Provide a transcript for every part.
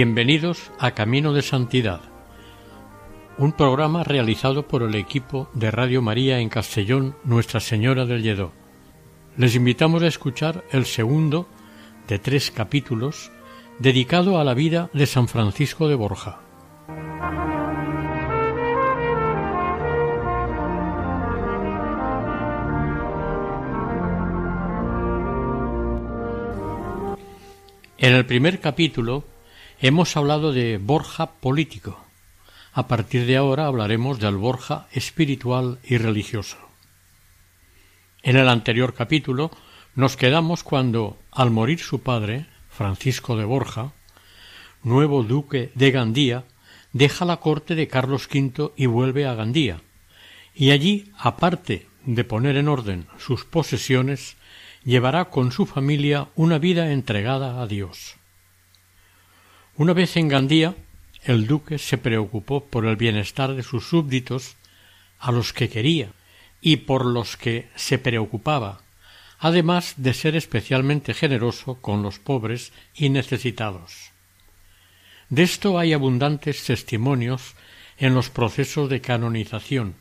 Bienvenidos a Camino de Santidad, un programa realizado por el equipo de Radio María en Castellón, Nuestra Señora del Lledó. Les invitamos a escuchar el segundo de tres capítulos dedicado a la vida de San Francisco de Borja. En el primer capítulo Hemos hablado de Borja político. A partir de ahora hablaremos del Borja espiritual y religioso. En el anterior capítulo nos quedamos cuando, al morir su padre, Francisco de Borja, nuevo duque de Gandía, deja la corte de Carlos V y vuelve a Gandía, y allí, aparte de poner en orden sus posesiones, llevará con su familia una vida entregada a Dios. Una vez en Gandía, el duque se preocupó por el bienestar de sus súbditos, a los que quería y por los que se preocupaba, además de ser especialmente generoso con los pobres y necesitados. De esto hay abundantes testimonios en los procesos de canonización.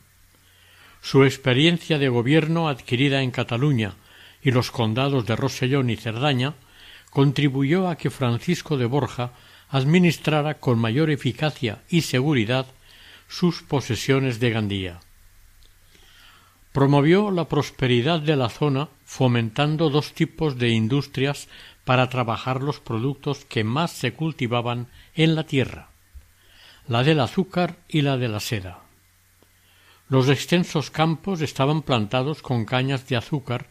Su experiencia de gobierno adquirida en Cataluña y los condados de Rosellón y Cerdaña contribuyó a que Francisco de Borja administrara con mayor eficacia y seguridad sus posesiones de Gandía. Promovió la prosperidad de la zona fomentando dos tipos de industrias para trabajar los productos que más se cultivaban en la tierra, la del azúcar y la de la seda. Los extensos campos estaban plantados con cañas de azúcar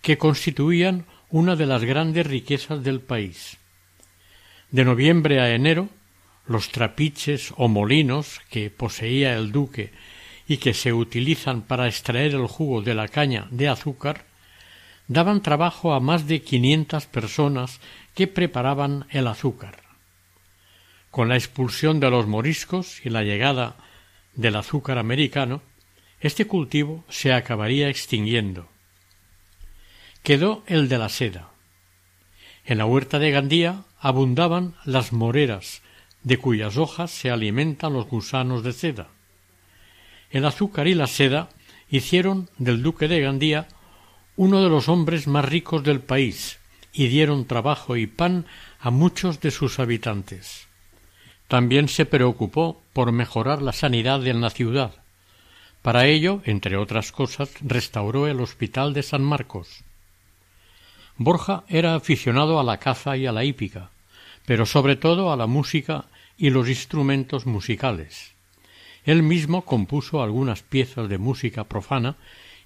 que constituían una de las grandes riquezas del país. De noviembre a enero, los trapiches o molinos que poseía el duque y que se utilizan para extraer el jugo de la caña de azúcar, daban trabajo a más de quinientas personas que preparaban el azúcar. Con la expulsión de los moriscos y la llegada del azúcar americano, este cultivo se acabaría extinguiendo. Quedó el de la seda. En la huerta de Gandía abundaban las moreras, de cuyas hojas se alimentan los gusanos de seda. El azúcar y la seda hicieron del duque de Gandía uno de los hombres más ricos del país y dieron trabajo y pan a muchos de sus habitantes. También se preocupó por mejorar la sanidad en la ciudad. Para ello, entre otras cosas, restauró el Hospital de San Marcos. Borja era aficionado a la caza y a la hípica, pero sobre todo a la música y los instrumentos musicales. Él mismo compuso algunas piezas de música profana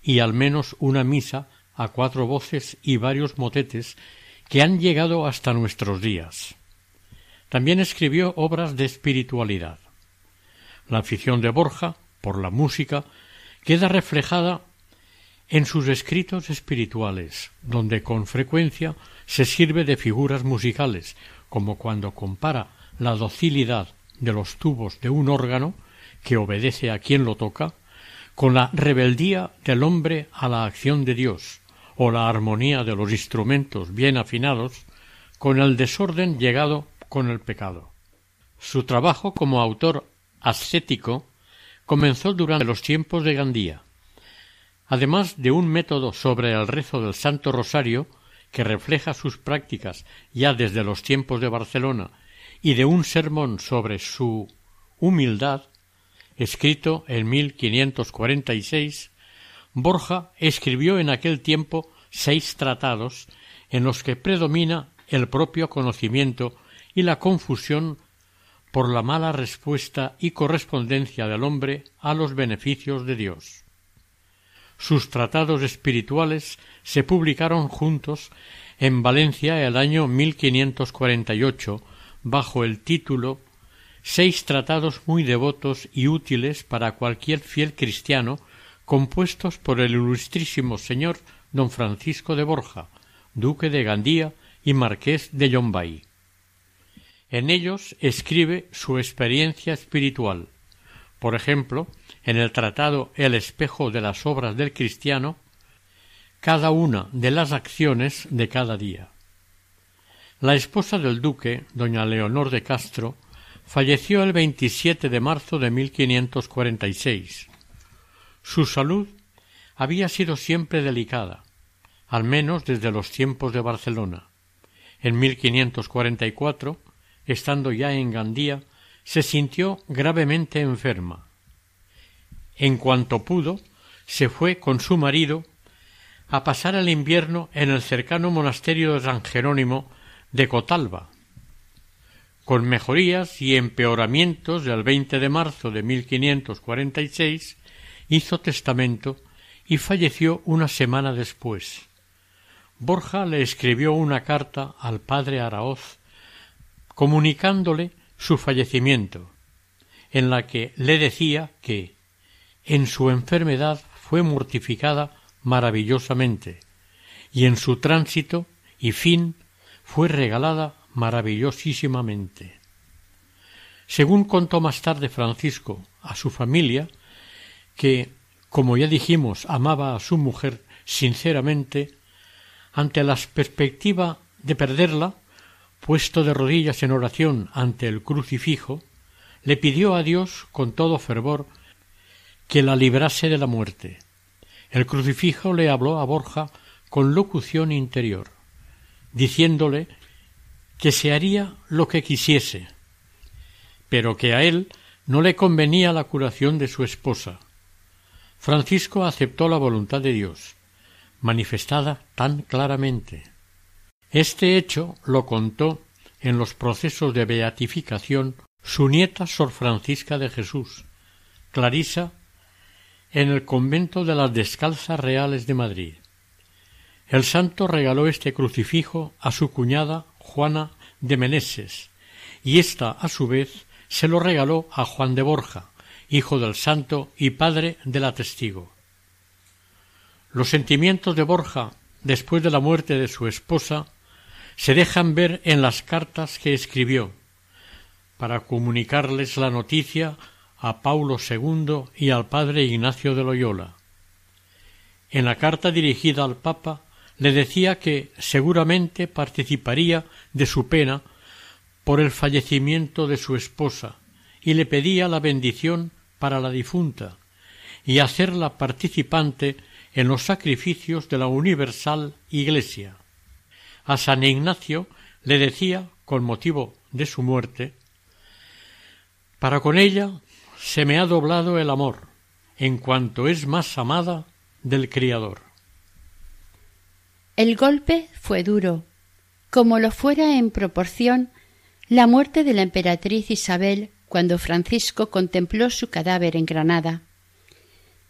y al menos una misa a cuatro voces y varios motetes que han llegado hasta nuestros días. También escribió obras de espiritualidad. La afición de Borja por la música queda reflejada en sus escritos espirituales, donde con frecuencia se sirve de figuras musicales, como cuando compara la docilidad de los tubos de un órgano, que obedece a quien lo toca, con la rebeldía del hombre a la acción de Dios, o la armonía de los instrumentos bien afinados, con el desorden llegado con el pecado. Su trabajo como autor ascético comenzó durante los tiempos de Gandía, Además de un método sobre el rezo del Santo Rosario, que refleja sus prácticas ya desde los tiempos de Barcelona, y de un sermón sobre su humildad, escrito en 1546, Borja escribió en aquel tiempo seis tratados en los que predomina el propio conocimiento y la confusión por la mala respuesta y correspondencia del hombre a los beneficios de Dios. Sus tratados espirituales se publicaron juntos en Valencia el año 1548 bajo el título Seis tratados muy devotos y útiles para cualquier fiel cristiano compuestos por el ilustrísimo señor don Francisco de Borja, duque de Gandía y marqués de Yombay. En ellos escribe su experiencia espiritual. Por ejemplo, en el tratado El espejo de las obras del cristiano, cada una de las acciones de cada día. La esposa del duque, doña Leonor de Castro, falleció el 27 de marzo de 1546. Su salud había sido siempre delicada, al menos desde los tiempos de Barcelona. En 1544 estando ya en Gandía, se sintió gravemente enferma. En cuanto pudo, se fue con su marido a pasar el invierno en el cercano monasterio de San Jerónimo de Cotalba. Con mejorías y empeoramientos del 20 de marzo de 1546 hizo testamento y falleció una semana después. Borja le escribió una carta al padre Araoz comunicándole su fallecimiento, en la que le decía que en su enfermedad fue mortificada maravillosamente, y en su tránsito y fin fue regalada maravillosísimamente. Según contó más tarde Francisco a su familia, que, como ya dijimos, amaba a su mujer sinceramente, ante la perspectiva de perderla, puesto de rodillas en oración ante el crucifijo, le pidió a Dios con todo fervor que la librase de la muerte. El crucifijo le habló a Borja con locución interior, diciéndole que se haría lo que quisiese, pero que a él no le convenía la curación de su esposa. Francisco aceptó la voluntad de Dios, manifestada tan claramente. Este hecho lo contó en los procesos de beatificación su nieta Sor Francisca de Jesús, Clarisa, en el convento de las Descalzas Reales de Madrid. El santo regaló este crucifijo a su cuñada Juana de Meneses, y ésta, a su vez, se lo regaló a Juan de Borja, hijo del santo y padre de la testigo. Los sentimientos de Borja después de la muerte de su esposa se dejan ver en las cartas que escribió para comunicarles la noticia a Paulo II y al padre Ignacio de Loyola. En la carta dirigida al Papa le decía que seguramente participaría de su pena por el fallecimiento de su esposa y le pedía la bendición para la difunta y hacerla participante en los sacrificios de la universal Iglesia a San Ignacio le decía, con motivo de su muerte, para con ella se me ha doblado el amor, en cuanto es más amada del Criador. El golpe fue duro, como lo fuera en proporción la muerte de la emperatriz Isabel cuando Francisco contempló su cadáver en Granada.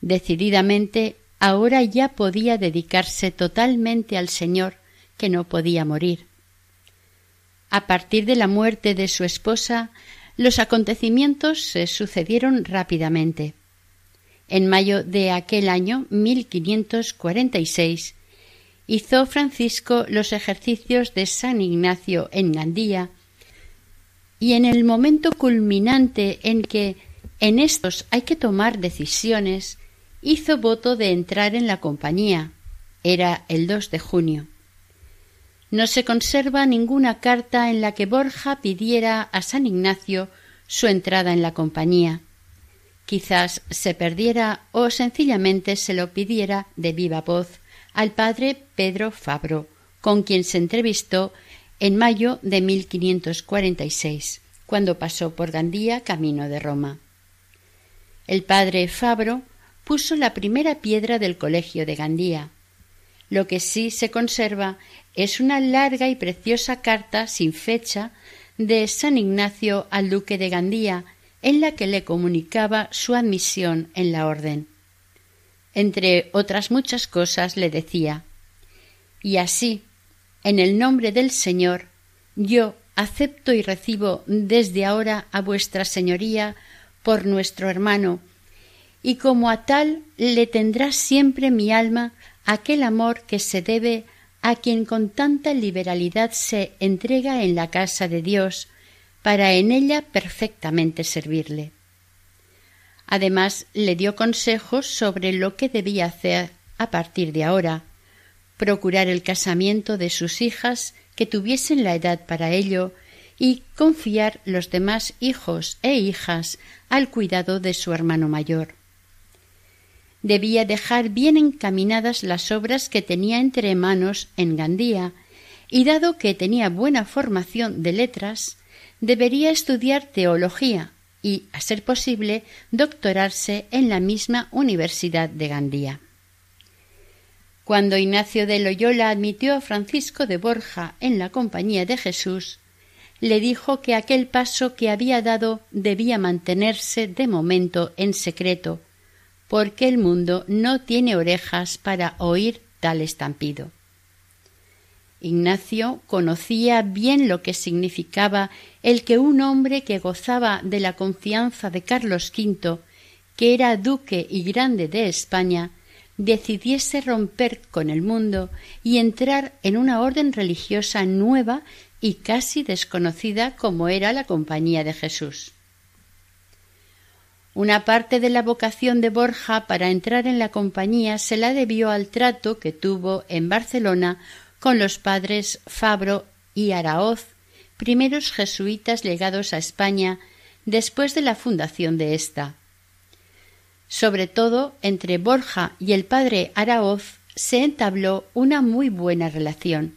Decididamente ahora ya podía dedicarse totalmente al Señor que no podía morir. A partir de la muerte de su esposa, los acontecimientos se sucedieron rápidamente. En mayo de aquel año 1546 hizo Francisco los ejercicios de San Ignacio en Gandía y en el momento culminante en que en estos hay que tomar decisiones, hizo voto de entrar en la compañía. Era el 2 de junio. No se conserva ninguna carta en la que Borja pidiera a San Ignacio su entrada en la compañía. Quizás se perdiera o sencillamente se lo pidiera de viva voz al padre Pedro Fabro, con quien se entrevistó en mayo de 1546, cuando pasó por Gandía camino de Roma. El padre Fabro puso la primera piedra del colegio de Gandía. Lo que sí se conserva es una larga y preciosa carta sin fecha de San Ignacio al duque de Gandía, en la que le comunicaba su admisión en la orden. Entre otras muchas cosas le decía Y así, en el nombre del Señor, yo acepto y recibo desde ahora a vuestra señoría por nuestro hermano, y como a tal le tendrá siempre mi alma aquel amor que se debe a quien con tanta liberalidad se entrega en la casa de Dios, para en ella perfectamente servirle. Además le dio consejos sobre lo que debía hacer a partir de ahora, procurar el casamiento de sus hijas que tuviesen la edad para ello y confiar los demás hijos e hijas al cuidado de su hermano mayor. Debía dejar bien encaminadas las obras que tenía entre manos en Gandía, y dado que tenía buena formación de letras, debería estudiar teología y, a ser posible, doctorarse en la misma Universidad de Gandía. Cuando Ignacio de Loyola admitió a Francisco de Borja en la compañía de Jesús, le dijo que aquel paso que había dado debía mantenerse de momento en secreto, porque el mundo no tiene orejas para oír tal estampido. Ignacio conocía bien lo que significaba el que un hombre que gozaba de la confianza de Carlos V, que era duque y grande de España, decidiese romper con el mundo y entrar en una orden religiosa nueva y casi desconocida como era la Compañía de Jesús. Una parte de la vocación de Borja para entrar en la compañía se la debió al trato que tuvo en Barcelona con los padres Fabro y Araoz, primeros jesuitas legados a España después de la fundación de ésta. Sobre todo entre Borja y el padre Araoz se entabló una muy buena relación.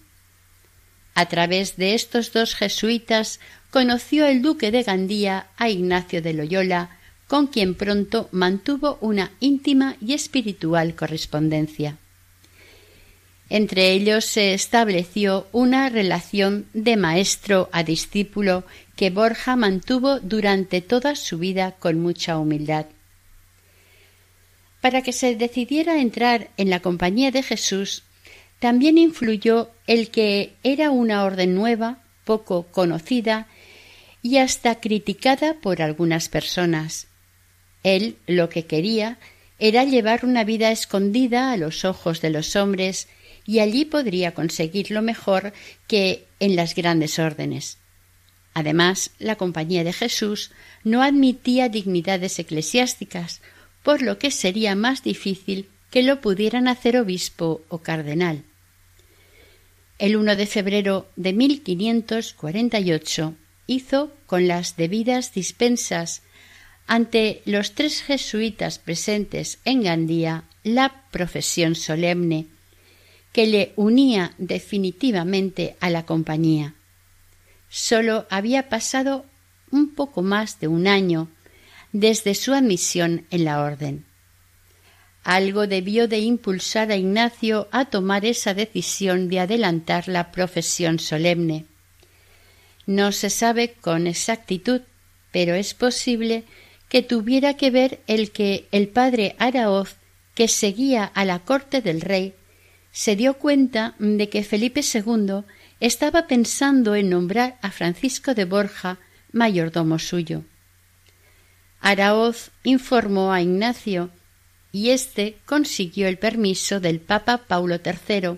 A través de estos dos jesuitas conoció el duque de Gandía a Ignacio de Loyola, con quien pronto mantuvo una íntima y espiritual correspondencia. Entre ellos se estableció una relación de maestro a discípulo que Borja mantuvo durante toda su vida con mucha humildad. Para que se decidiera entrar en la compañía de Jesús, también influyó el que era una orden nueva, poco conocida y hasta criticada por algunas personas. Él lo que quería era llevar una vida escondida a los ojos de los hombres y allí podría conseguirlo mejor que en las grandes órdenes. Además, la Compañía de Jesús no admitía dignidades eclesiásticas, por lo que sería más difícil que lo pudieran hacer obispo o cardenal. El 1 de febrero de 1548 hizo, con las debidas dispensas ante los tres jesuitas presentes en Gandía, la profesión solemne que le unía definitivamente a la compañía. Sólo había pasado un poco más de un año desde su admisión en la orden. Algo debió de impulsar a Ignacio a tomar esa decisión de adelantar la profesión solemne. No se sabe con exactitud, pero es posible que tuviera que ver el que el padre Araoz, que seguía a la corte del rey, se dio cuenta de que Felipe II estaba pensando en nombrar a Francisco de Borja mayordomo suyo. Araoz informó a Ignacio y éste consiguió el permiso del Papa Paulo III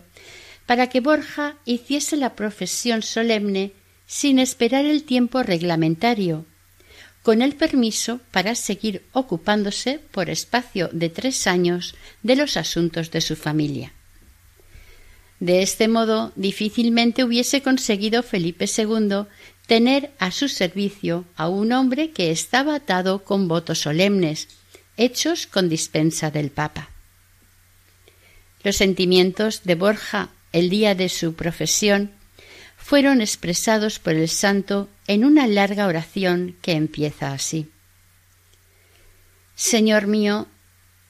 para que Borja hiciese la profesión solemne sin esperar el tiempo reglamentario, con el permiso para seguir ocupándose por espacio de tres años de los asuntos de su familia. De este modo, difícilmente hubiese conseguido Felipe II tener a su servicio a un hombre que estaba atado con votos solemnes, hechos con dispensa del Papa. Los sentimientos de Borja el día de su profesión fueron expresados por el santo en una larga oración que empieza así. Señor mío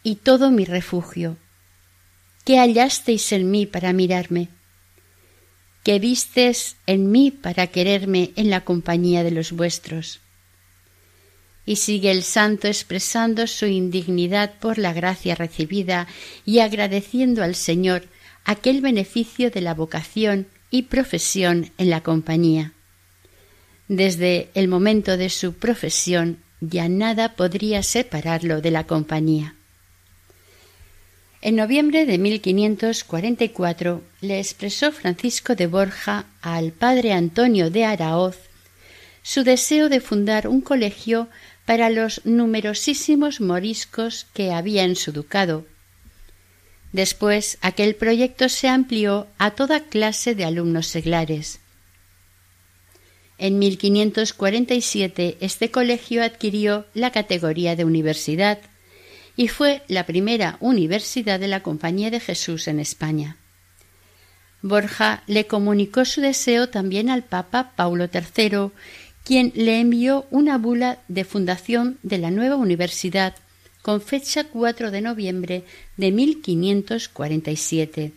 y todo mi refugio, ¿Qué hallasteis en mí para mirarme? que vistes en mí para quererme en la compañía de los vuestros. Y sigue el santo expresando su indignidad por la gracia recibida y agradeciendo al Señor aquel beneficio de la vocación y profesión en la compañía. Desde el momento de su profesión ya nada podría separarlo de la compañía. En noviembre de 1544 le expresó Francisco de Borja al padre Antonio de Araoz su deseo de fundar un colegio para los numerosísimos moriscos que había en su ducado. Después aquel proyecto se amplió a toda clase de alumnos seglares. En 1547 este colegio adquirió la categoría de universidad y fue la primera universidad de la Compañía de Jesús en España. Borja le comunicó su deseo también al Papa Paulo III, quien le envió una bula de fundación de la nueva universidad con fecha 4 de noviembre de 1547.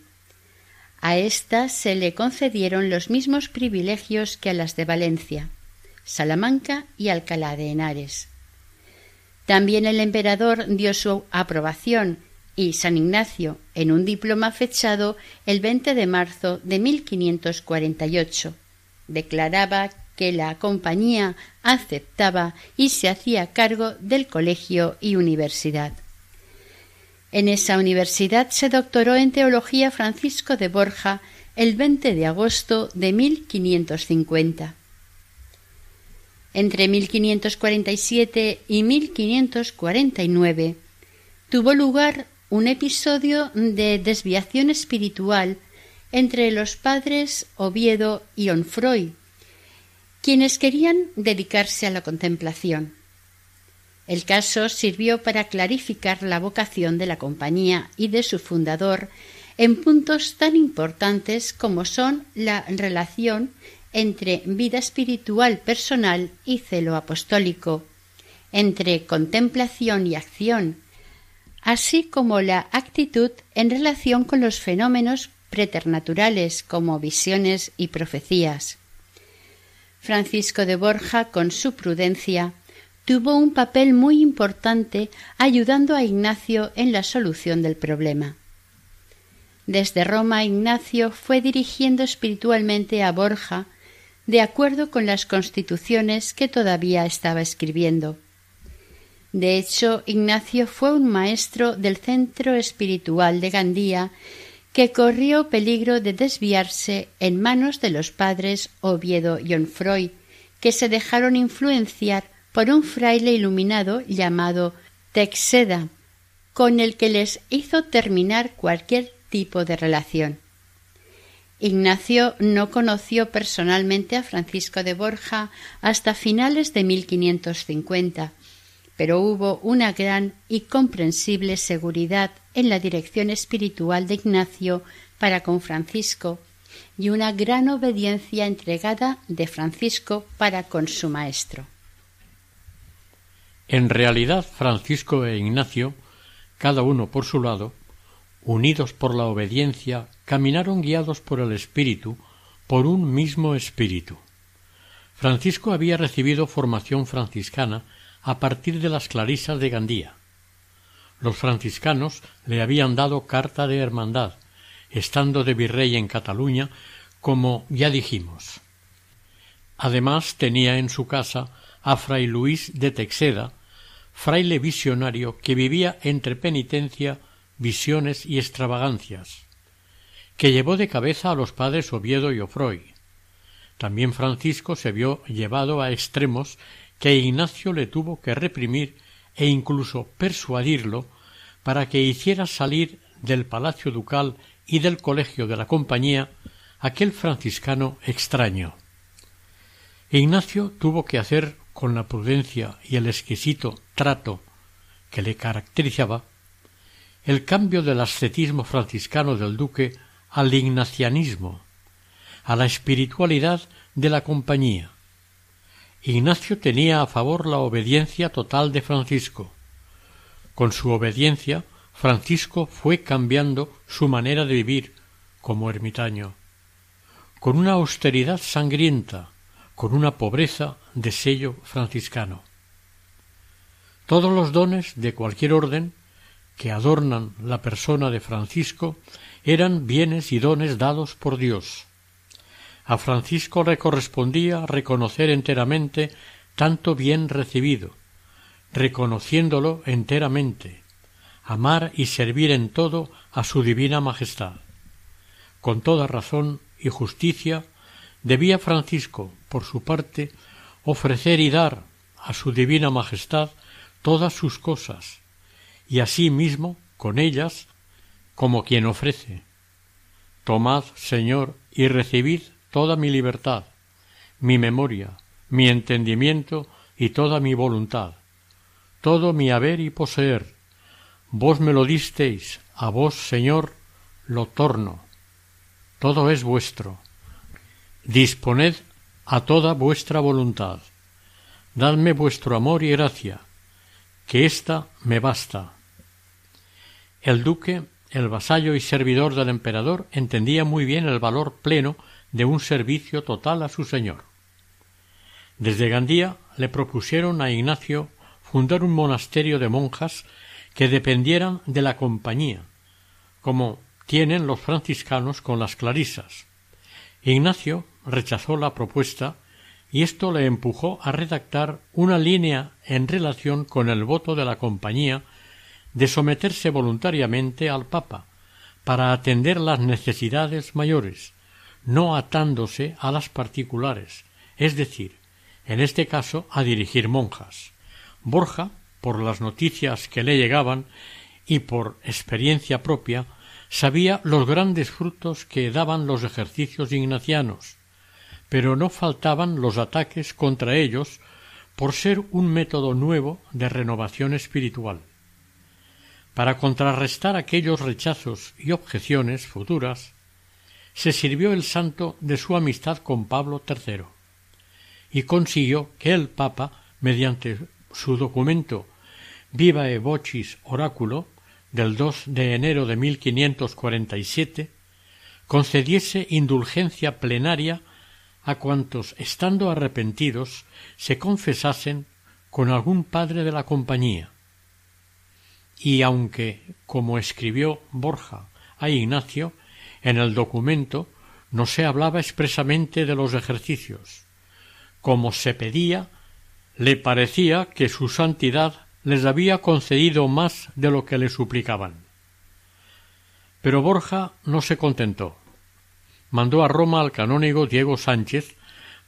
A ésta se le concedieron los mismos privilegios que a las de Valencia, Salamanca y Alcalá de Henares. También el emperador dio su aprobación y San Ignacio, en un diploma fechado el 20 de marzo de 1548, declaraba que la compañía aceptaba y se hacía cargo del colegio y universidad. En esa universidad se doctoró en teología Francisco de Borja el 20 de agosto de 1550. Entre 1547 y 1549 tuvo lugar un episodio de desviación espiritual entre los padres Oviedo y Onfroy, quienes querían dedicarse a la contemplación. El caso sirvió para clarificar la vocación de la compañía y de su fundador en puntos tan importantes como son la relación entre vida espiritual personal y celo apostólico, entre contemplación y acción, así como la actitud en relación con los fenómenos preternaturales como visiones y profecías. Francisco de Borja, con su prudencia, tuvo un papel muy importante ayudando a Ignacio en la solución del problema. Desde Roma Ignacio fue dirigiendo espiritualmente a Borja de acuerdo con las constituciones que todavía estaba escribiendo. De hecho, Ignacio fue un maestro del centro espiritual de Gandía que corrió peligro de desviarse en manos de los padres Oviedo y Onfroy, que se dejaron influenciar por un fraile iluminado llamado Texeda, con el que les hizo terminar cualquier tipo de relación. Ignacio no conoció personalmente a Francisco de Borja hasta finales de 1550, pero hubo una gran y comprensible seguridad en la dirección espiritual de Ignacio para con Francisco y una gran obediencia entregada de Francisco para con su maestro. En realidad, Francisco e Ignacio, cada uno por su lado, unidos por la obediencia, caminaron guiados por el Espíritu, por un mismo Espíritu. Francisco había recibido formación franciscana a partir de las clarisas de Gandía. Los franciscanos le habían dado carta de hermandad, estando de virrey en Cataluña, como ya dijimos. Además tenía en su casa a fray Luis de Texeda, fraile visionario que vivía entre penitencia visiones y extravagancias, que llevó de cabeza a los padres Oviedo y Ofroy. También Francisco se vio llevado a extremos que Ignacio le tuvo que reprimir e incluso persuadirlo para que hiciera salir del palacio ducal y del colegio de la compañía aquel franciscano extraño. Ignacio tuvo que hacer con la prudencia y el exquisito trato que le caracterizaba el cambio del ascetismo franciscano del duque al ignacianismo, a la espiritualidad de la compañía. Ignacio tenía a favor la obediencia total de Francisco. Con su obediencia, Francisco fue cambiando su manera de vivir como ermitaño. con una austeridad sangrienta, con una pobreza de sello franciscano. Todos los dones de cualquier orden que adornan la persona de Francisco eran bienes y dones dados por Dios. A Francisco le correspondía reconocer enteramente tanto bien recibido, reconociéndolo enteramente, amar y servir en todo a su divina majestad. Con toda razón y justicia debía Francisco, por su parte, ofrecer y dar a su divina majestad todas sus cosas, y así mismo con ellas como quien ofrece. Tomad, Señor, y recibid toda mi libertad, mi memoria, mi entendimiento y toda mi voluntad, todo mi haber y poseer. Vos me lo disteis, a vos, Señor, lo torno. Todo es vuestro. Disponed a toda vuestra voluntad. Dadme vuestro amor y gracia, que ésta me basta. El duque, el vasallo y servidor del emperador, entendía muy bien el valor pleno de un servicio total a su señor. Desde Gandía le propusieron a Ignacio fundar un monasterio de monjas que dependieran de la compañía, como tienen los franciscanos con las clarisas. Ignacio rechazó la propuesta y esto le empujó a redactar una línea en relación con el voto de la compañía de someterse voluntariamente al Papa para atender las necesidades mayores, no atándose a las particulares, es decir, en este caso a dirigir monjas. Borja, por las noticias que le llegaban y por experiencia propia, sabía los grandes frutos que daban los ejercicios ignacianos, pero no faltaban los ataques contra ellos por ser un método nuevo de renovación espiritual. Para contrarrestar aquellos rechazos y objeciones futuras, se sirvió el santo de su amistad con Pablo III y consiguió que el Papa, mediante su documento Vivae Vocis Oráculo del 2 de enero de 1547, concediese indulgencia plenaria a cuantos, estando arrepentidos, se confesasen con algún padre de la compañía, y aunque, como escribió Borja a Ignacio, en el documento no se hablaba expresamente de los ejercicios, como se pedía, le parecía que su santidad les había concedido más de lo que le suplicaban. Pero Borja no se contentó. Mandó a Roma al canónigo Diego Sánchez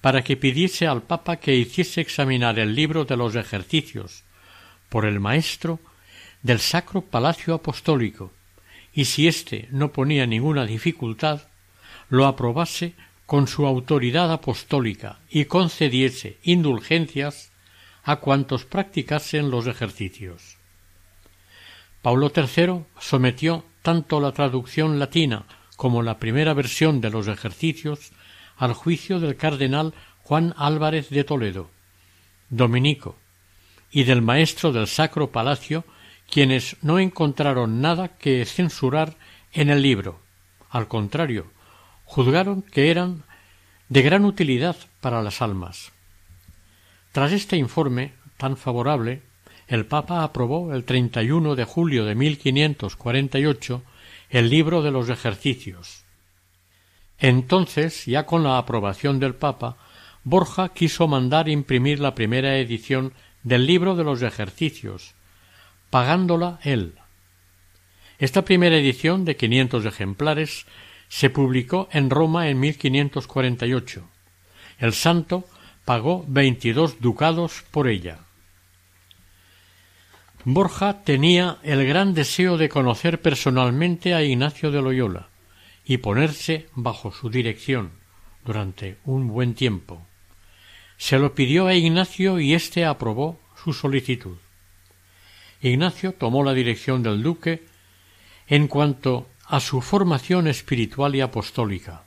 para que pidiese al Papa que hiciese examinar el libro de los ejercicios por el maestro del Sacro Palacio Apostólico, y si éste no ponía ninguna dificultad, lo aprobase con su autoridad apostólica y concediese indulgencias a cuantos practicasen los ejercicios. Paulo III sometió tanto la traducción latina como la primera versión de los ejercicios al juicio del cardenal Juan Álvarez de Toledo, dominico, y del maestro del Sacro Palacio quienes no encontraron nada que censurar en el libro. Al contrario, juzgaron que eran de gran utilidad para las almas. Tras este informe tan favorable, el Papa aprobó el 31 de julio de 1548 el libro de los ejercicios. Entonces, ya con la aprobación del Papa, Borja quiso mandar imprimir la primera edición del libro de los ejercicios, pagándola él. Esta primera edición de quinientos ejemplares se publicó en Roma en 1548. El santo pagó veintidós ducados por ella. Borja tenía el gran deseo de conocer personalmente a Ignacio de Loyola y ponerse bajo su dirección durante un buen tiempo. Se lo pidió a Ignacio y éste aprobó su solicitud. Ignacio tomó la dirección del duque en cuanto a su formación espiritual y apostólica.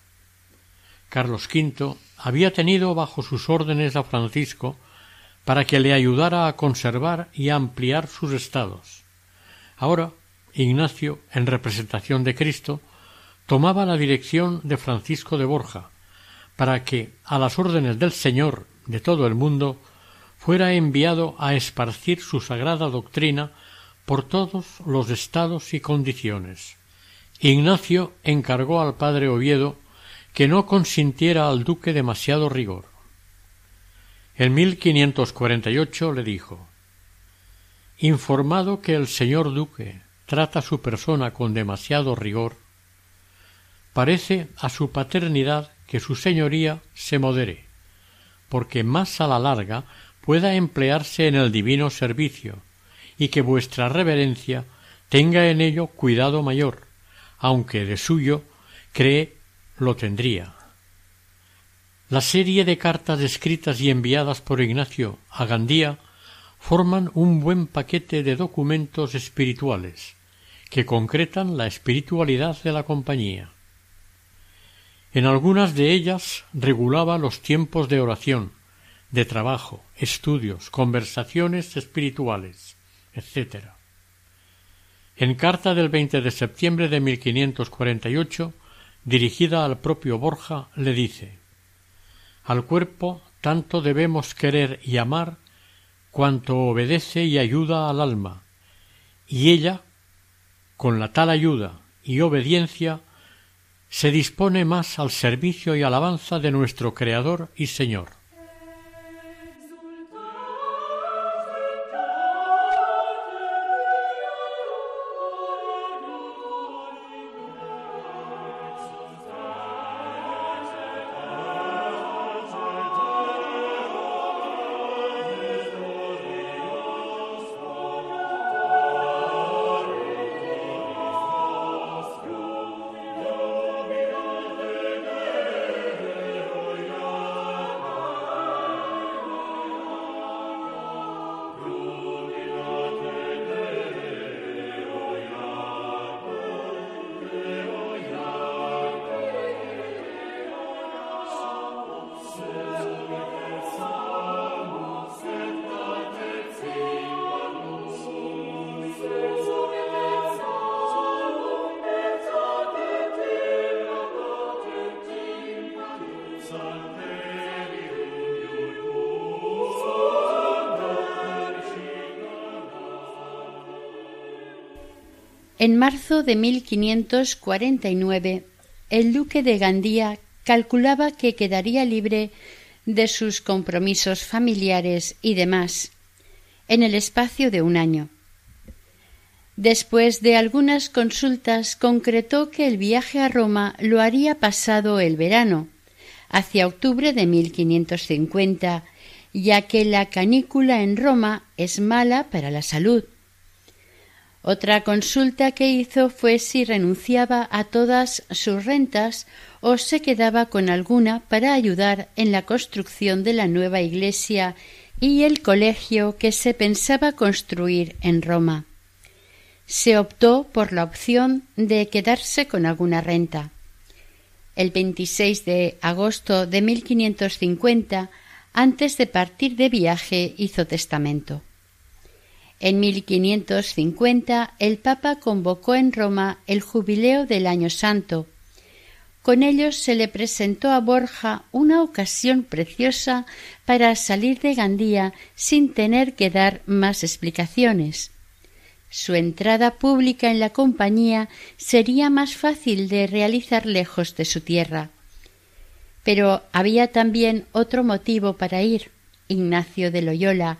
Carlos V había tenido bajo sus órdenes a Francisco para que le ayudara a conservar y ampliar sus estados. Ahora, Ignacio, en representación de Cristo, tomaba la dirección de Francisco de Borja, para que, a las órdenes del Señor de todo el mundo, fuera enviado a esparcir su sagrada doctrina por todos los estados y condiciones. Ignacio encargó al padre Oviedo que no consintiera al duque demasiado rigor. En 1548 le dijo Informado que el señor duque trata su persona con demasiado rigor, parece a su paternidad que su señoría se modere, porque más a la larga pueda emplearse en el divino servicio, y que vuestra reverencia tenga en ello cuidado mayor, aunque de suyo cree lo tendría. La serie de cartas escritas y enviadas por Ignacio a Gandía forman un buen paquete de documentos espirituales que concretan la espiritualidad de la compañía. En algunas de ellas regulaba los tiempos de oración, de trabajo, estudios, conversaciones espirituales, etc. En carta del 20 de septiembre de 1548, dirigida al propio Borja, le dice Al cuerpo tanto debemos querer y amar cuanto obedece y ayuda al alma, y ella, con la tal ayuda y obediencia, se dispone más al servicio y alabanza de nuestro Creador y Señor. En marzo de 1549, el duque de Gandía calculaba que quedaría libre de sus compromisos familiares y demás en el espacio de un año. Después de algunas consultas concretó que el viaje a Roma lo haría pasado el verano, hacia octubre de 1550, ya que la canícula en Roma es mala para la salud otra consulta que hizo fue si renunciaba a todas sus rentas o se quedaba con alguna para ayudar en la construcción de la nueva iglesia y el colegio que se pensaba construir en Roma. Se optó por la opción de quedarse con alguna renta. El 26 de agosto de 1550, antes de partir de viaje, hizo testamento. En 1550 el Papa convocó en Roma el jubileo del Año Santo. Con ellos se le presentó a Borja una ocasión preciosa para salir de Gandía sin tener que dar más explicaciones. Su entrada pública en la compañía sería más fácil de realizar lejos de su tierra. Pero había también otro motivo para ir. Ignacio de Loyola,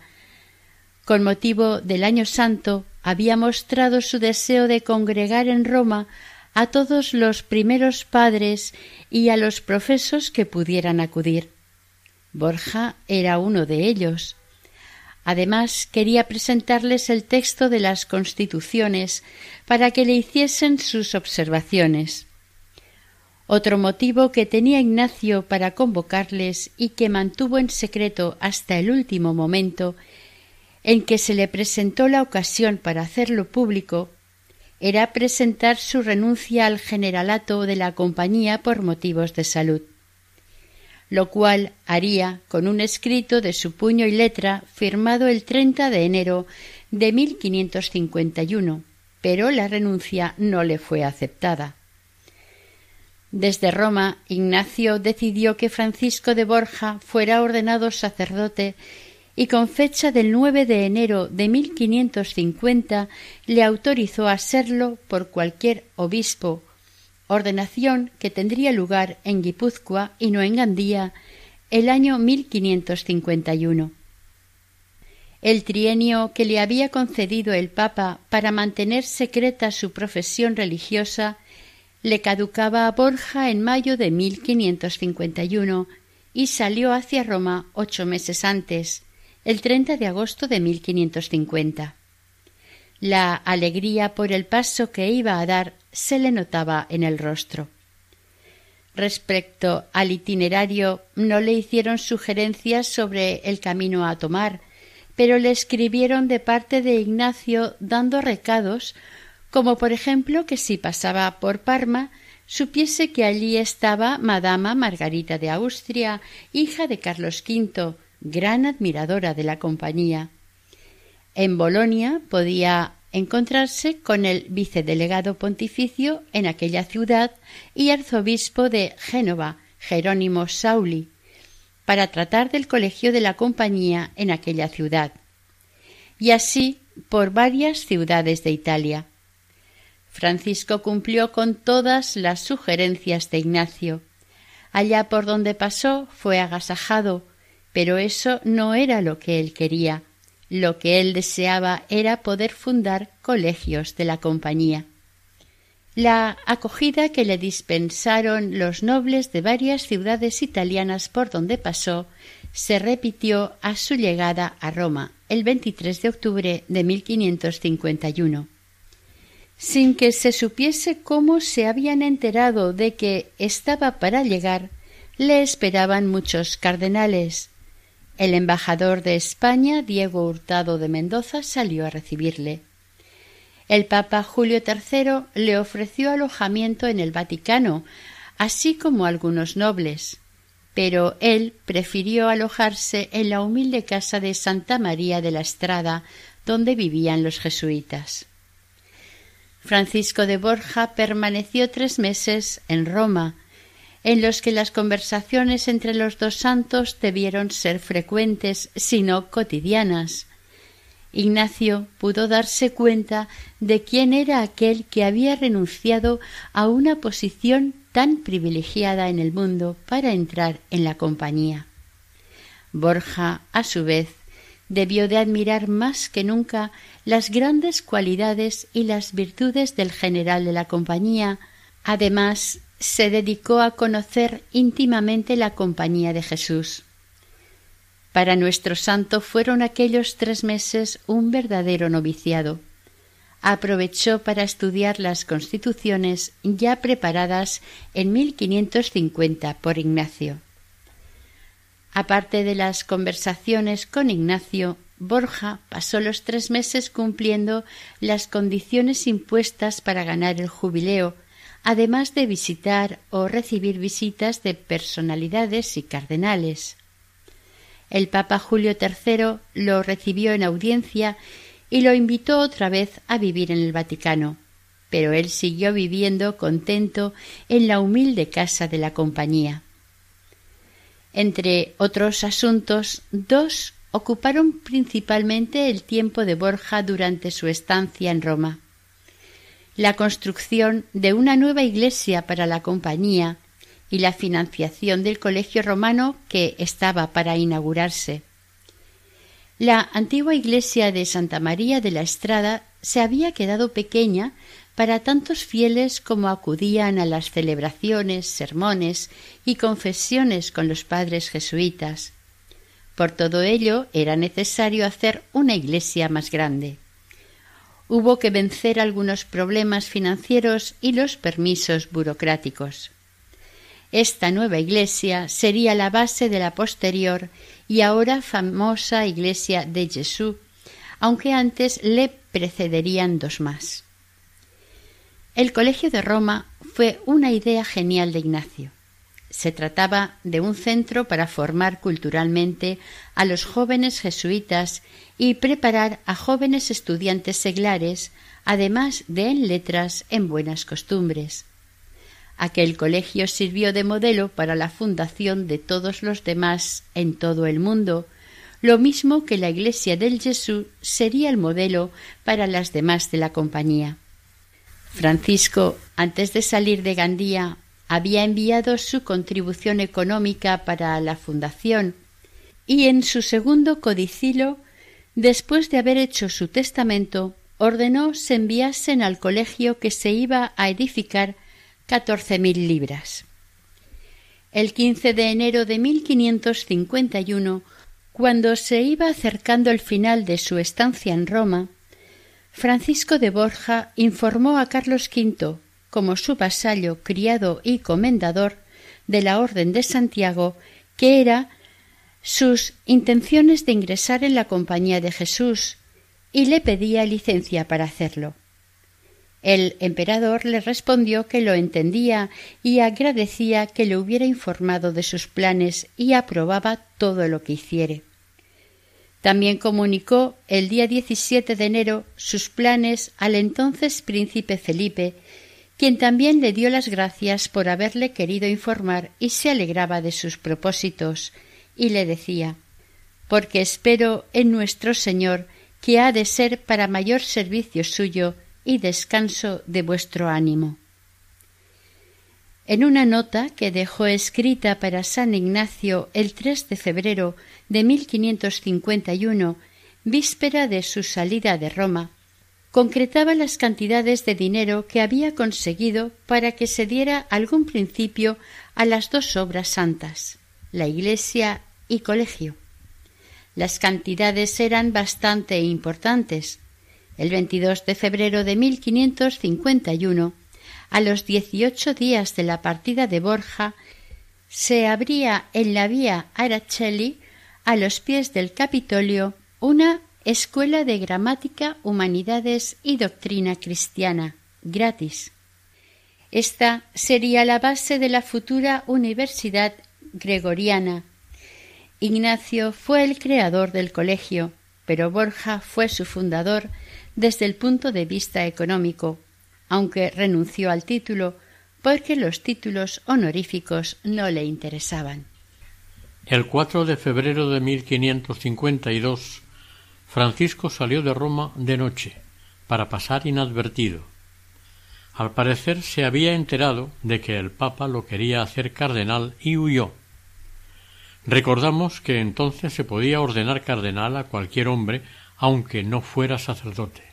con motivo del Año Santo, había mostrado su deseo de congregar en Roma a todos los primeros padres y a los profesos que pudieran acudir. Borja era uno de ellos. Además, quería presentarles el texto de las constituciones para que le hiciesen sus observaciones. Otro motivo que tenía Ignacio para convocarles y que mantuvo en secreto hasta el último momento en que se le presentó la ocasión para hacerlo público era presentar su renuncia al generalato de la compañía por motivos de salud, lo cual haría con un escrito de su puño y letra firmado el 30 de enero de 1551, pero la renuncia no le fue aceptada. Desde Roma, Ignacio decidió que Francisco de Borja fuera ordenado sacerdote y con fecha del 9 de enero de 1550 le autorizó a serlo por cualquier obispo, ordenación que tendría lugar en Guipúzcoa y no en Gandía el año 1551. El trienio que le había concedido el Papa para mantener secreta su profesión religiosa le caducaba a Borja en mayo de 1551 y salió hacia Roma ocho meses antes, el 30 de agosto de 1550. La alegría por el paso que iba a dar se le notaba en el rostro. Respecto al itinerario, no le hicieron sugerencias sobre el camino a tomar, pero le escribieron de parte de Ignacio dando recados, como por ejemplo que si pasaba por Parma, supiese que allí estaba Madama Margarita de Austria, hija de Carlos V, gran admiradora de la compañía. En Bolonia podía encontrarse con el vicedelegado pontificio en aquella ciudad y arzobispo de Génova, Jerónimo Sauli, para tratar del colegio de la compañía en aquella ciudad, y así por varias ciudades de Italia. Francisco cumplió con todas las sugerencias de Ignacio. Allá por donde pasó fue agasajado, pero eso no era lo que él quería. Lo que él deseaba era poder fundar colegios de la compañía. La acogida que le dispensaron los nobles de varias ciudades italianas por donde pasó se repitió a su llegada a Roma el 23 de octubre de 1551. Sin que se supiese cómo se habían enterado de que estaba para llegar, le esperaban muchos cardenales. El embajador de España, Diego Hurtado de Mendoza, salió a recibirle. El Papa Julio III le ofreció alojamiento en el Vaticano, así como algunos nobles, pero él prefirió alojarse en la humilde casa de Santa María de la Estrada, donde vivían los jesuitas. Francisco de Borja permaneció tres meses en Roma, en los que las conversaciones entre los dos santos debieron ser frecuentes, si no cotidianas, Ignacio pudo darse cuenta de quién era aquel que había renunciado a una posición tan privilegiada en el mundo para entrar en la compañía. Borja, a su vez, debió de admirar más que nunca las grandes cualidades y las virtudes del general de la compañía. Además, se dedicó a conocer íntimamente la compañía de Jesús. Para nuestro santo fueron aquellos tres meses un verdadero noviciado. Aprovechó para estudiar las constituciones ya preparadas en 1550 por Ignacio. Aparte de las conversaciones con Ignacio, Borja pasó los tres meses cumpliendo las condiciones impuestas para ganar el jubileo, además de visitar o recibir visitas de personalidades y cardenales. El Papa Julio III lo recibió en audiencia y lo invitó otra vez a vivir en el Vaticano, pero él siguió viviendo contento en la humilde casa de la compañía. Entre otros asuntos, dos ocuparon principalmente el tiempo de Borja durante su estancia en Roma. La construcción de una nueva iglesia para la compañía y la financiación del colegio romano que estaba para inaugurarse. La antigua iglesia de Santa María de la Estrada se había quedado pequeña para tantos fieles como acudían a las celebraciones, sermones y confesiones con los padres jesuitas. Por todo ello era necesario hacer una iglesia más grande. Hubo que vencer algunos problemas financieros y los permisos burocráticos. Esta nueva iglesia sería la base de la posterior y ahora famosa iglesia de Jesús, aunque antes le precederían dos más. El Colegio de Roma fue una idea genial de Ignacio. Se trataba de un centro para formar culturalmente a los jóvenes jesuitas y preparar a jóvenes estudiantes seglares, además de en letras en buenas costumbres. Aquel colegio sirvió de modelo para la fundación de todos los demás en todo el mundo, lo mismo que la iglesia del Jesús sería el modelo para las demás de la compañía. Francisco, antes de salir de Gandía, había enviado su contribución económica para la fundación y en su segundo codicilo, después de haber hecho su testamento, ordenó se enviasen al colegio que se iba a edificar catorce mil libras. El 15 de enero de 1551, cuando se iba acercando el final de su estancia en Roma, Francisco de Borja informó a Carlos V, como su vasallo, criado y comendador de la Orden de Santiago, que era sus intenciones de ingresar en la Compañía de Jesús y le pedía licencia para hacerlo. El emperador le respondió que lo entendía y agradecía que le hubiera informado de sus planes y aprobaba todo lo que hiciere. También comunicó el día 17 de enero sus planes al entonces príncipe Felipe, quien también le dio las gracias por haberle querido informar y se alegraba de sus propósitos, y le decía Porque espero en nuestro Señor que ha de ser para mayor servicio suyo y descanso de vuestro ánimo. En una nota que dejó escrita para San Ignacio el 3 de febrero de 1551, víspera de su salida de Roma, concretaba las cantidades de dinero que había conseguido para que se diera algún principio a las dos obras santas, la iglesia y colegio. Las cantidades eran bastante importantes, el 22 de febrero de 1551, a los dieciocho días de la partida de Borja, se abría en la vía Araceli, a los pies del Capitolio, una escuela de gramática, humanidades y doctrina cristiana, gratis. Esta sería la base de la futura Universidad Gregoriana. Ignacio fue el creador del colegio, pero Borja fue su fundador desde el punto de vista económico, aunque renunció al título porque los títulos honoríficos no le interesaban. El 4 de febrero de 1552, Francisco salió de Roma de noche para pasar inadvertido. Al parecer se había enterado de que el Papa lo quería hacer cardenal y huyó. Recordamos que entonces se podía ordenar cardenal a cualquier hombre aunque no fuera sacerdote.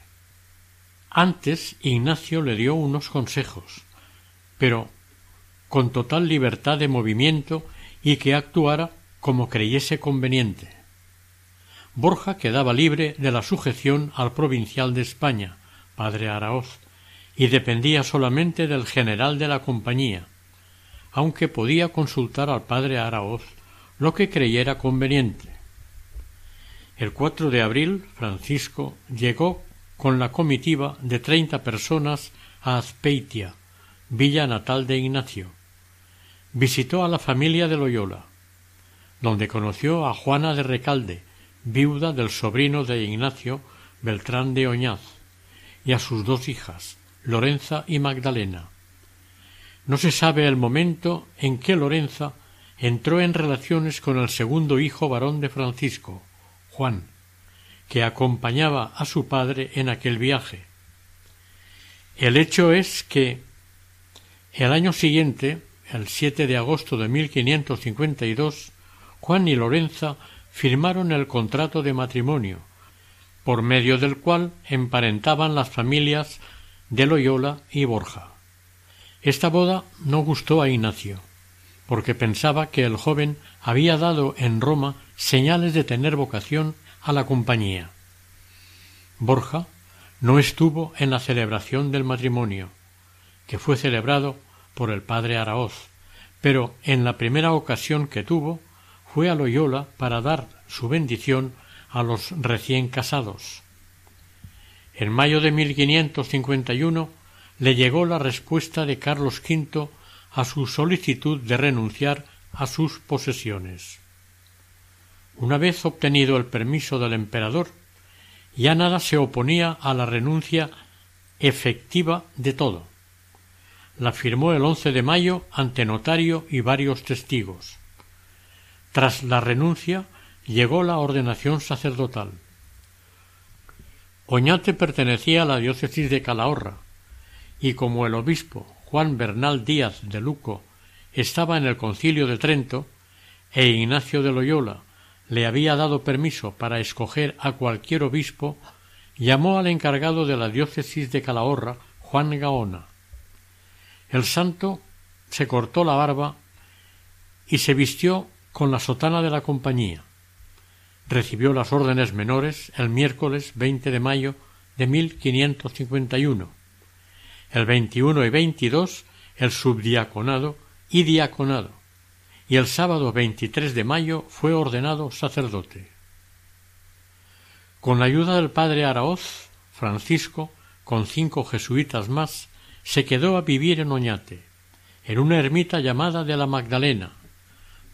Antes Ignacio le dio unos consejos, pero con total libertad de movimiento y que actuara como creyese conveniente. Borja quedaba libre de la sujeción al provincial de España, padre Araoz, y dependía solamente del general de la compañía, aunque podía consultar al padre Araoz lo que creyera conveniente. El 4 de abril Francisco llegó con la comitiva de treinta personas a Azpeitia, villa natal de Ignacio. Visitó a la familia de Loyola, donde conoció a Juana de Recalde, viuda del sobrino de Ignacio, Beltrán de Oñaz, y a sus dos hijas, Lorenza y Magdalena. No se sabe el momento en que Lorenza entró en relaciones con el segundo hijo varón de Francisco, Juan, que acompañaba a su padre en aquel viaje. El hecho es que el año siguiente, el 7 de agosto de 1552, Juan y Lorenza firmaron el contrato de matrimonio, por medio del cual emparentaban las familias de Loyola y Borja. Esta boda no gustó a Ignacio, porque pensaba que el joven había dado en Roma señales de tener vocación a la compañía. Borja no estuvo en la celebración del matrimonio, que fue celebrado por el padre Araoz, pero en la primera ocasión que tuvo fue a Loyola para dar su bendición a los recién casados. En mayo de 1551 le llegó la respuesta de Carlos V a su solicitud de renunciar a sus posesiones. Una vez obtenido el permiso del emperador, ya nada se oponía a la renuncia efectiva de todo. la firmó el 11 de mayo ante notario y varios testigos. Tras la renuncia llegó la ordenación sacerdotal. Oñate pertenecía a la diócesis de Calahorra, y como el obispo Juan Bernal Díaz de Luco estaba en el concilio de Trento, e Ignacio de Loyola le había dado permiso para escoger a cualquier obispo, llamó al encargado de la diócesis de Calahorra, Juan Gaona. El santo se cortó la barba y se vistió con la sotana de la compañía. Recibió las órdenes menores el miércoles 20 de mayo de 1551. El 21 y 22 el subdiaconado y diaconado. Y el sábado 23 de mayo fue ordenado sacerdote. Con la ayuda del padre Araoz, Francisco, con cinco jesuitas más, se quedó a vivir en Oñate, en una ermita llamada de la Magdalena.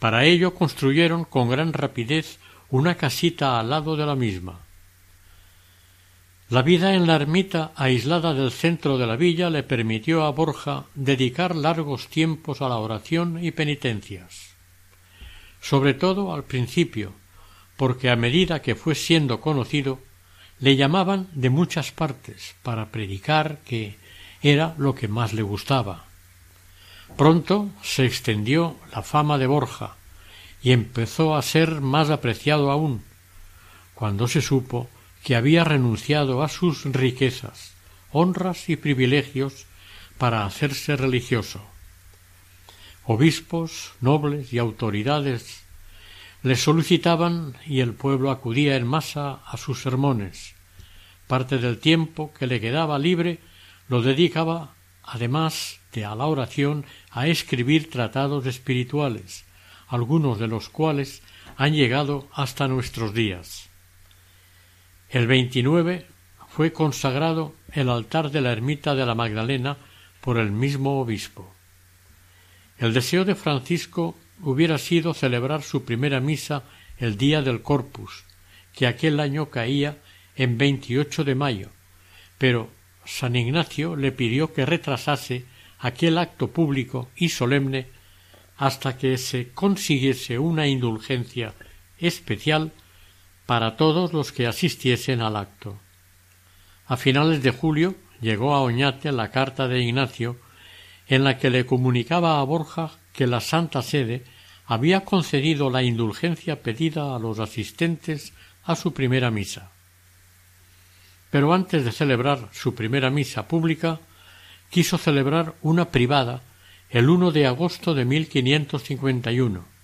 Para ello construyeron con gran rapidez una casita al lado de la misma. La vida en la ermita aislada del centro de la villa le permitió a Borja dedicar largos tiempos a la oración y penitencias. Sobre todo al principio, porque a medida que fue siendo conocido, le llamaban de muchas partes para predicar que era lo que más le gustaba. Pronto se extendió la fama de Borja y empezó a ser más apreciado aún, cuando se supo que había renunciado a sus riquezas, honras y privilegios para hacerse religioso. Obispos, nobles y autoridades le solicitaban y el pueblo acudía en masa a sus sermones. Parte del tiempo que le quedaba libre lo dedicaba, además de a la oración, a escribir tratados espirituales, algunos de los cuales han llegado hasta nuestros días. El 29 fue consagrado el altar de la ermita de la Magdalena por el mismo obispo. El deseo de Francisco hubiera sido celebrar su primera misa el día del Corpus, que aquel año caía en 28 de mayo, pero San Ignacio le pidió que retrasase aquel acto público y solemne hasta que se consiguiese una indulgencia especial para todos los que asistiesen al acto. A finales de julio llegó a Oñate la carta de Ignacio en la que le comunicaba a Borja que la Santa Sede había concedido la indulgencia pedida a los asistentes a su primera misa. Pero antes de celebrar su primera misa pública, quiso celebrar una privada el 1 de agosto de 1551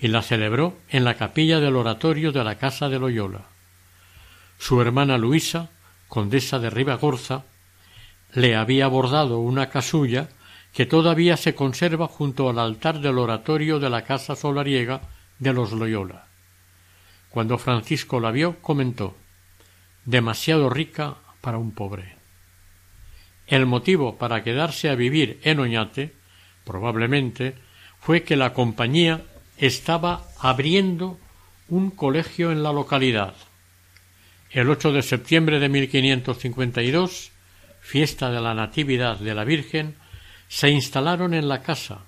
y la celebró en la capilla del oratorio de la casa de Loyola. Su hermana Luisa, condesa de Ribagorza, le había bordado una casulla que todavía se conserva junto al altar del oratorio de la casa solariega de los Loyola. Cuando Francisco la vio, comentó demasiado rica para un pobre. El motivo para quedarse a vivir en Oñate, probablemente, fue que la compañía estaba abriendo un colegio en la localidad. El 8 de septiembre de 1552, fiesta de la Natividad de la Virgen, se instalaron en la casa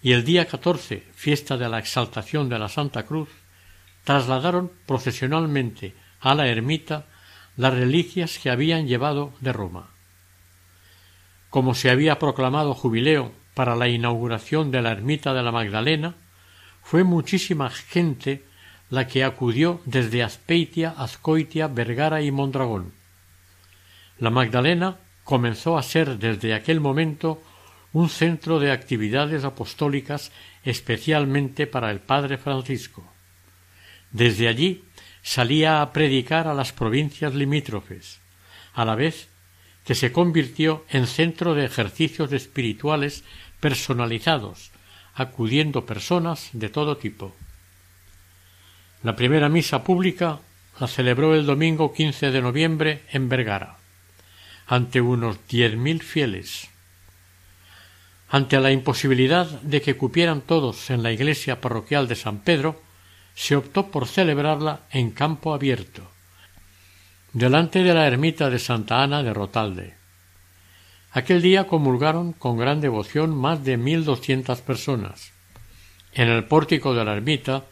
y el día 14, fiesta de la Exaltación de la Santa Cruz, trasladaron procesionalmente a la ermita las reliquias que habían llevado de Roma. Como se había proclamado jubileo para la inauguración de la ermita de la Magdalena, fue muchísima gente la que acudió desde Aspeitia, Azcoitia, Vergara y Mondragón. La Magdalena comenzó a ser desde aquel momento un centro de actividades apostólicas especialmente para el padre Francisco. Desde allí salía a predicar a las provincias limítrofes, a la vez que se convirtió en centro de ejercicios espirituales personalizados, acudiendo personas de todo tipo. La primera misa pública la celebró el domingo 15 de noviembre en Vergara, ante unos diez mil fieles. Ante la imposibilidad de que cupieran todos en la iglesia parroquial de San Pedro, se optó por celebrarla en campo abierto, delante de la ermita de Santa Ana de Rotalde. Aquel día comulgaron con gran devoción más de mil doscientas personas. En el pórtico de la ermita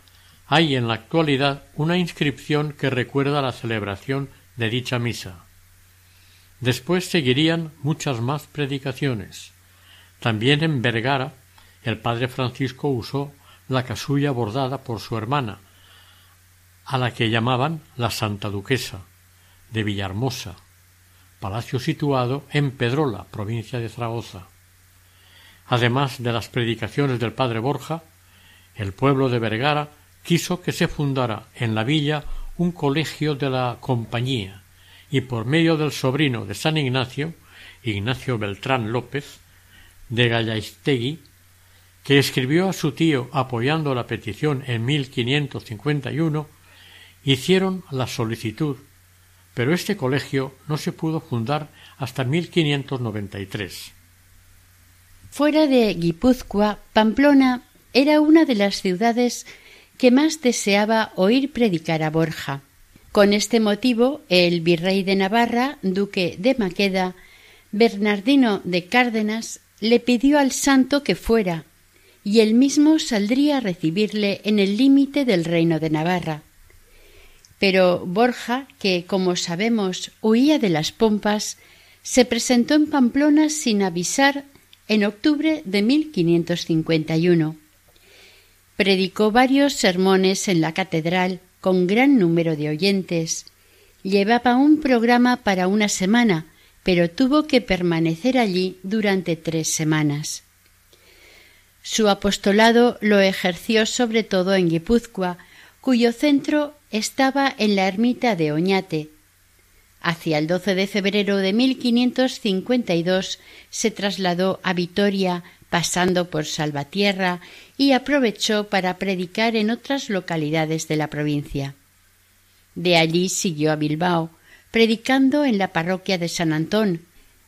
hay en la actualidad una inscripción que recuerda la celebración de dicha misa. Después seguirían muchas más predicaciones. También en Vergara el padre Francisco usó la casulla bordada por su hermana, a la que llamaban la Santa Duquesa, de Villahermosa, palacio situado en Pedrola, provincia de Zaragoza. Además de las predicaciones del padre Borja, el pueblo de Vergara quiso que se fundara en la villa un colegio de la compañía y por medio del sobrino de San Ignacio, Ignacio Beltrán López, de Gallaistegui, que escribió a su tío apoyando la petición en 1551, hicieron la solicitud, pero este colegio no se pudo fundar hasta 1593. Fuera de Guipúzcoa, Pamplona era una de las ciudades que más deseaba oír predicar a Borja. Con este motivo, el virrey de Navarra, duque de Maqueda, Bernardino de Cárdenas, le pidió al santo que fuera, y él mismo saldría a recibirle en el límite del reino de Navarra. Pero Borja, que, como sabemos, huía de las pompas, se presentó en Pamplona sin avisar en octubre de 1551. Predicó varios sermones en la catedral con gran número de oyentes. Llevaba un programa para una semana, pero tuvo que permanecer allí durante tres semanas. Su apostolado lo ejerció sobre todo en Guipúzcoa, cuyo centro estaba en la ermita de Oñate. Hacia el 12 de febrero de 1552 se trasladó a Vitoria, pasando por Salvatierra, y aprovechó para predicar en otras localidades de la provincia. De allí siguió a Bilbao, predicando en la parroquia de San Antón,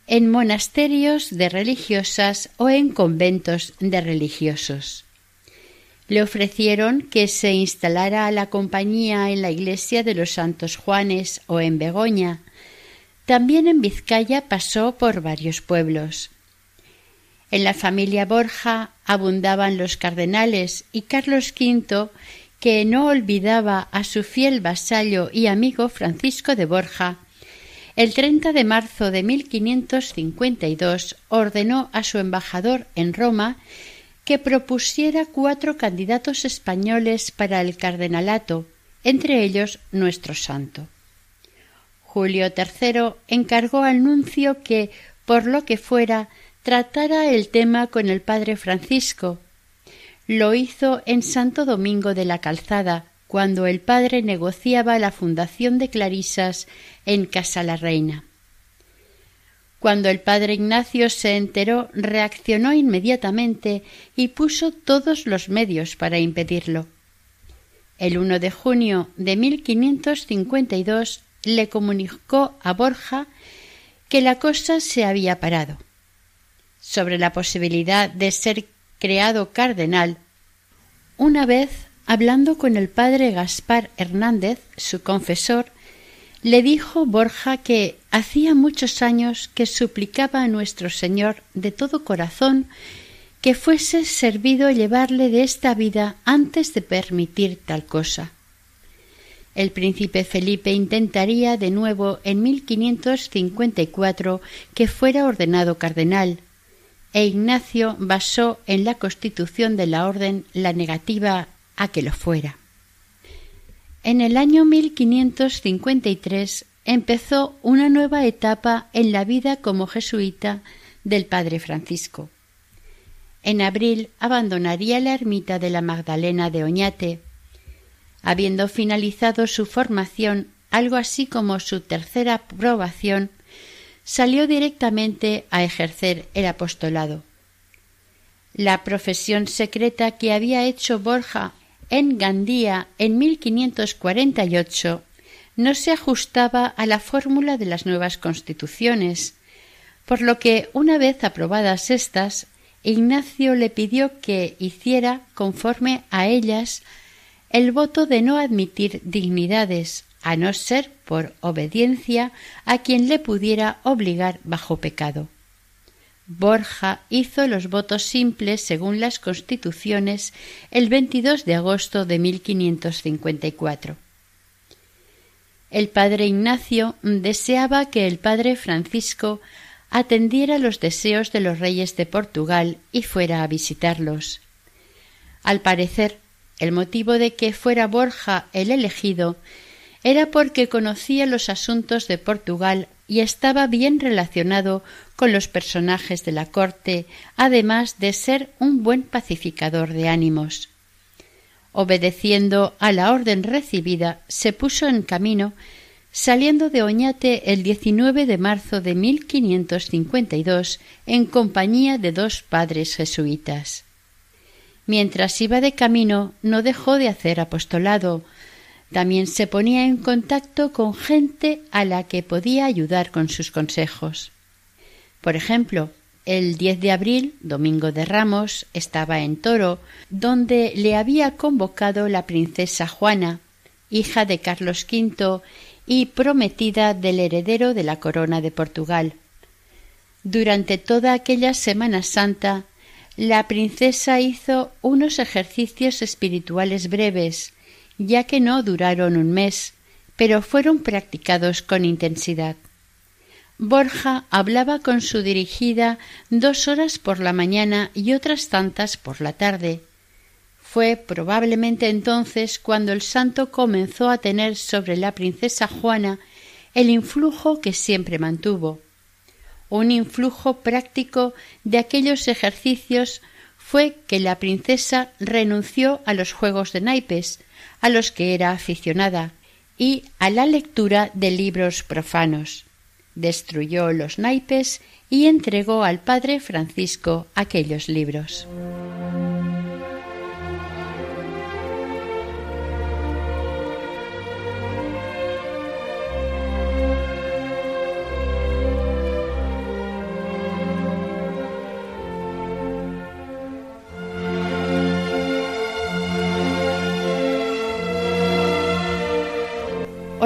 en monasterios de religiosas o en conventos de religiosos. Le ofrecieron que se instalara a la compañía en la iglesia de los Santos Juanes o en Begoña. También en Vizcaya pasó por varios pueblos. En la familia Borja abundaban los cardenales y Carlos V, que no olvidaba a su fiel vasallo y amigo Francisco de Borja, el 30 de marzo de 1552 ordenó a su embajador en Roma que propusiera cuatro candidatos españoles para el cardenalato, entre ellos nuestro santo. Julio III encargó al nuncio que, por lo que fuera, tratara el tema con el padre Francisco. Lo hizo en Santo Domingo de la Calzada, cuando el padre negociaba la fundación de Clarisas en Casa la Reina. Cuando el padre Ignacio se enteró, reaccionó inmediatamente y puso todos los medios para impedirlo. El 1 de junio de 1552 le comunicó a Borja que la cosa se había parado. Sobre la posibilidad de ser creado cardenal, una vez hablando con el padre Gaspar Hernández, su confesor, le dijo Borja que hacía muchos años que suplicaba a nuestro Señor de todo corazón que fuese servido llevarle de esta vida antes de permitir tal cosa. El príncipe Felipe intentaría de nuevo en 1554 que fuera ordenado cardenal, e Ignacio basó en la constitución de la orden la negativa a que lo fuera. En el año 1553 empezó una nueva etapa en la vida como jesuita del padre Francisco. En abril abandonaría la ermita de la Magdalena de Oñate. Habiendo finalizado su formación, algo así como su tercera aprobación, salió directamente a ejercer el apostolado. La profesión secreta que había hecho Borja en Gandía en 1548 no se ajustaba a la fórmula de las nuevas constituciones, por lo que, una vez aprobadas estas, Ignacio le pidió que hiciera, conforme a ellas, el voto de no admitir dignidades, a no ser por obediencia a quien le pudiera obligar bajo pecado. Borja hizo los votos simples según las constituciones el 22 de agosto de 1554. El padre Ignacio deseaba que el padre Francisco atendiera los deseos de los reyes de Portugal y fuera a visitarlos. Al parecer, el motivo de que fuera Borja el elegido era porque conocía los asuntos de Portugal y estaba bien relacionado con los personajes de la corte, además de ser un buen pacificador de ánimos. Obedeciendo a la orden recibida, se puso en camino, saliendo de Oñate el 19 de marzo de 1552 en compañía de dos padres jesuitas. Mientras iba de camino, no dejó de hacer apostolado, también se ponía en contacto con gente a la que podía ayudar con sus consejos. Por ejemplo, el 10 de abril, domingo de Ramos, estaba en Toro, donde le había convocado la princesa Juana, hija de Carlos V y prometida del heredero de la corona de Portugal. Durante toda aquella Semana Santa, la princesa hizo unos ejercicios espirituales breves, ya que no duraron un mes, pero fueron practicados con intensidad. Borja hablaba con su dirigida dos horas por la mañana y otras tantas por la tarde. Fue probablemente entonces cuando el santo comenzó a tener sobre la princesa Juana el influjo que siempre mantuvo. Un influjo práctico de aquellos ejercicios fue que la princesa renunció a los juegos de naipes, a los que era aficionada, y a la lectura de libros profanos. Destruyó los naipes y entregó al padre Francisco aquellos libros.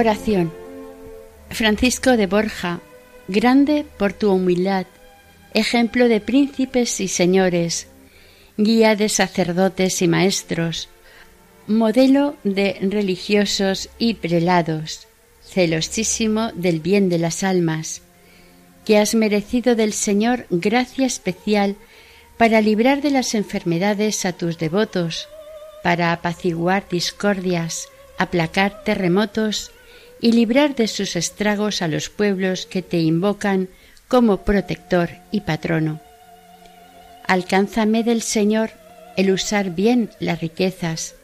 Oración. Francisco de Borja, grande por tu humildad, ejemplo de príncipes y señores, guía de sacerdotes y maestros, modelo de religiosos y prelados, celosísimo del bien de las almas, que has merecido del Señor gracia especial para librar de las enfermedades a tus devotos, para apaciguar discordias, aplacar terremotos y librar de sus estragos a los pueblos que te invocan como protector y patrono. Alcánzame del Señor el usar bien las riquezas,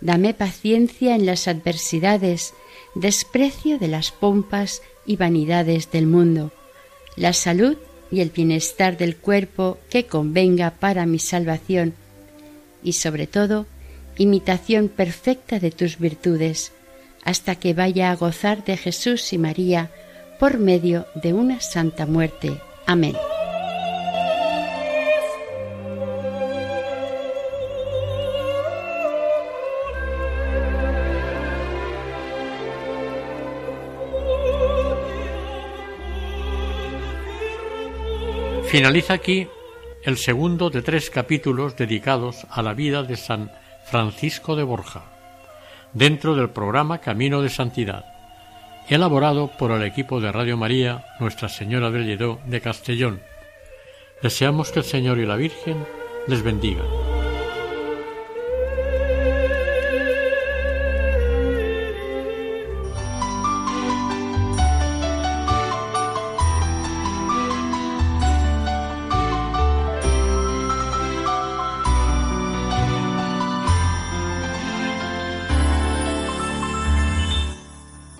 dame paciencia en las adversidades, desprecio de las pompas y vanidades del mundo, la salud y el bienestar del cuerpo que convenga para mi salvación, y sobre todo, imitación perfecta de tus virtudes, hasta que vaya a gozar de Jesús y María por medio de una santa muerte. Amén. Finaliza aquí el segundo de tres capítulos dedicados a la vida de San Francisco de Borja dentro del programa Camino de Santidad, elaborado por el equipo de Radio María Nuestra Señora del Lledó de Castellón. Deseamos que el Señor y la Virgen les bendigan.